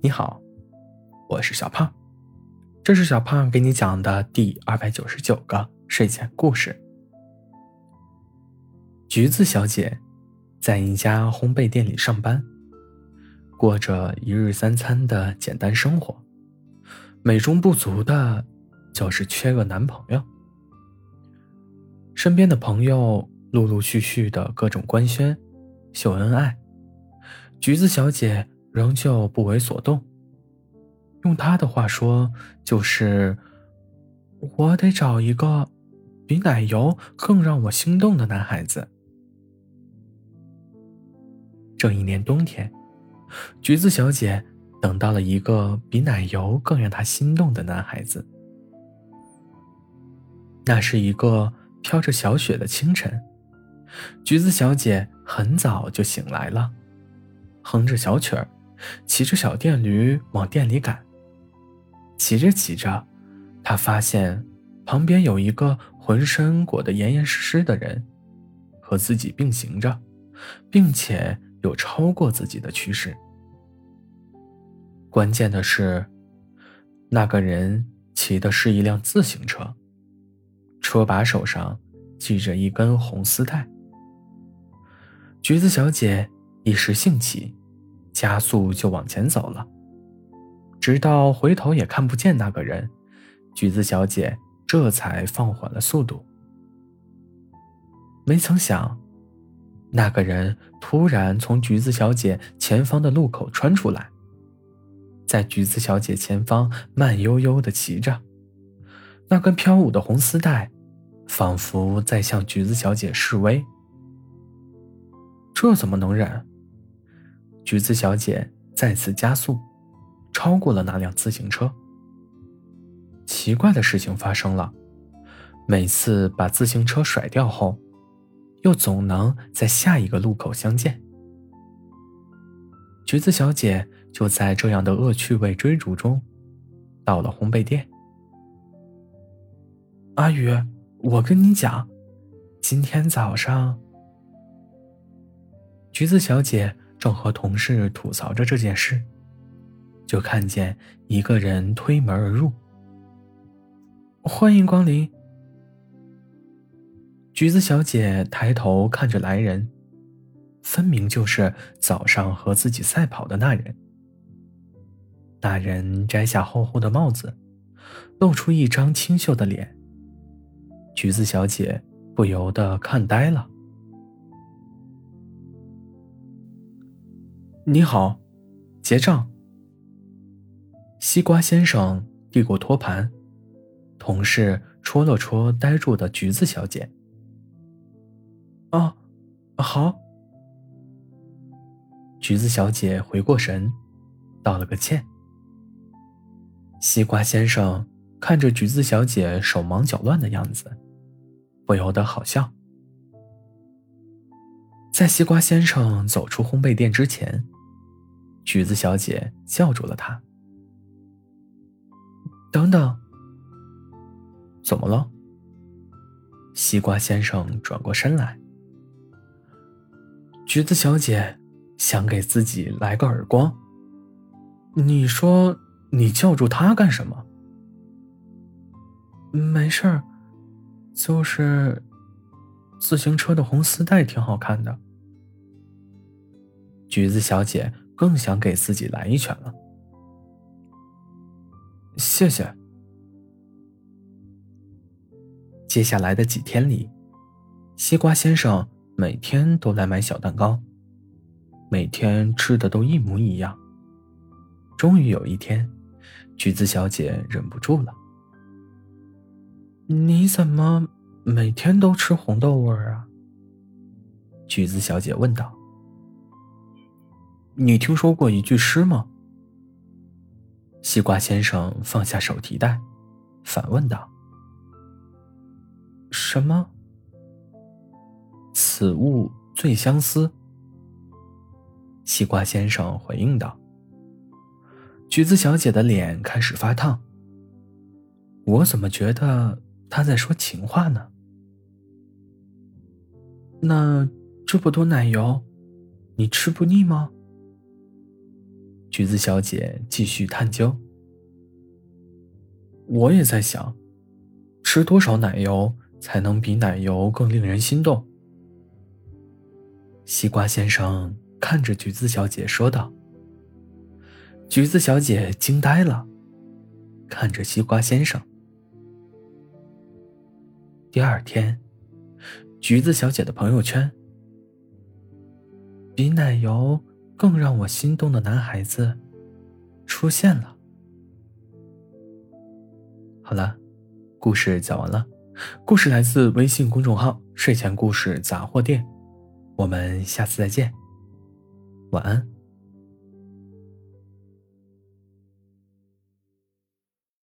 你好，我是小胖，这是小胖给你讲的第二百九十九个睡前故事。橘子小姐在一家烘焙店里上班，过着一日三餐的简单生活，美中不足的，就是缺个男朋友。身边的朋友陆陆续续的各种官宣、秀恩爱，橘子小姐。仍旧不为所动。用他的话说，就是我得找一个比奶油更让我心动的男孩子。这一年冬天，橘子小姐等到了一个比奶油更让她心动的男孩子。那是一个飘着小雪的清晨，橘子小姐很早就醒来了，哼着小曲儿。骑着小电驴往店里赶。骑着骑着，他发现旁边有一个浑身裹得严严实实的人，和自己并行着，并且有超过自己的趋势。关键的是，那个人骑的是一辆自行车，车把手上系着一根红丝带。橘子小姐一时兴起。加速就往前走了，直到回头也看不见那个人，橘子小姐这才放缓了速度。没曾想，那个人突然从橘子小姐前方的路口穿出来，在橘子小姐前方慢悠悠的骑着，那根飘舞的红丝带，仿佛在向橘子小姐示威。这怎么能忍？橘子小姐再次加速，超过了那辆自行车。奇怪的事情发生了，每次把自行车甩掉后，又总能在下一个路口相见。橘子小姐就在这样的恶趣味追逐中，到了烘焙店。阿宇，我跟你讲，今天早上，橘子小姐。正和同事吐槽着这件事，就看见一个人推门而入。欢迎光临。橘子小姐抬头看着来人，分明就是早上和自己赛跑的那人。那人摘下厚厚的帽子，露出一张清秀的脸。橘子小姐不由得看呆了。你好，结账。西瓜先生递过托盘，同事戳了戳呆住的橘子小姐。哦，好。橘子小姐回过神，道了个歉。西瓜先生看着橘子小姐手忙脚乱的样子，不由得好笑。在西瓜先生走出烘焙店之前。橘子小姐叫住了他。等等，怎么了？西瓜先生转过身来。橘子小姐想给自己来个耳光。你说你叫住他干什么？没事儿，就是自行车的红丝带挺好看的。橘子小姐。更想给自己来一拳了。谢谢。接下来的几天里，西瓜先生每天都来买小蛋糕，每天吃的都一模一样。终于有一天，橘子小姐忍不住了：“你怎么每天都吃红豆味儿啊？”橘子小姐问道。你听说过一句诗吗？西瓜先生放下手提袋，反问道：“什么？此物最相思。”西瓜先生回应道。橘子小姐的脸开始发烫。我怎么觉得他在说情话呢？那这么多奶油，你吃不腻吗？橘子小姐继续探究。我也在想，吃多少奶油才能比奶油更令人心动？西瓜先生看着橘子小姐说道。橘子小姐惊呆了，看着西瓜先生。第二天，橘子小姐的朋友圈：比奶油更让我心动的男孩子出现了。好了，故事讲完了。故事来自微信公众号“睡前故事杂货店”，我们下次再见，晚安。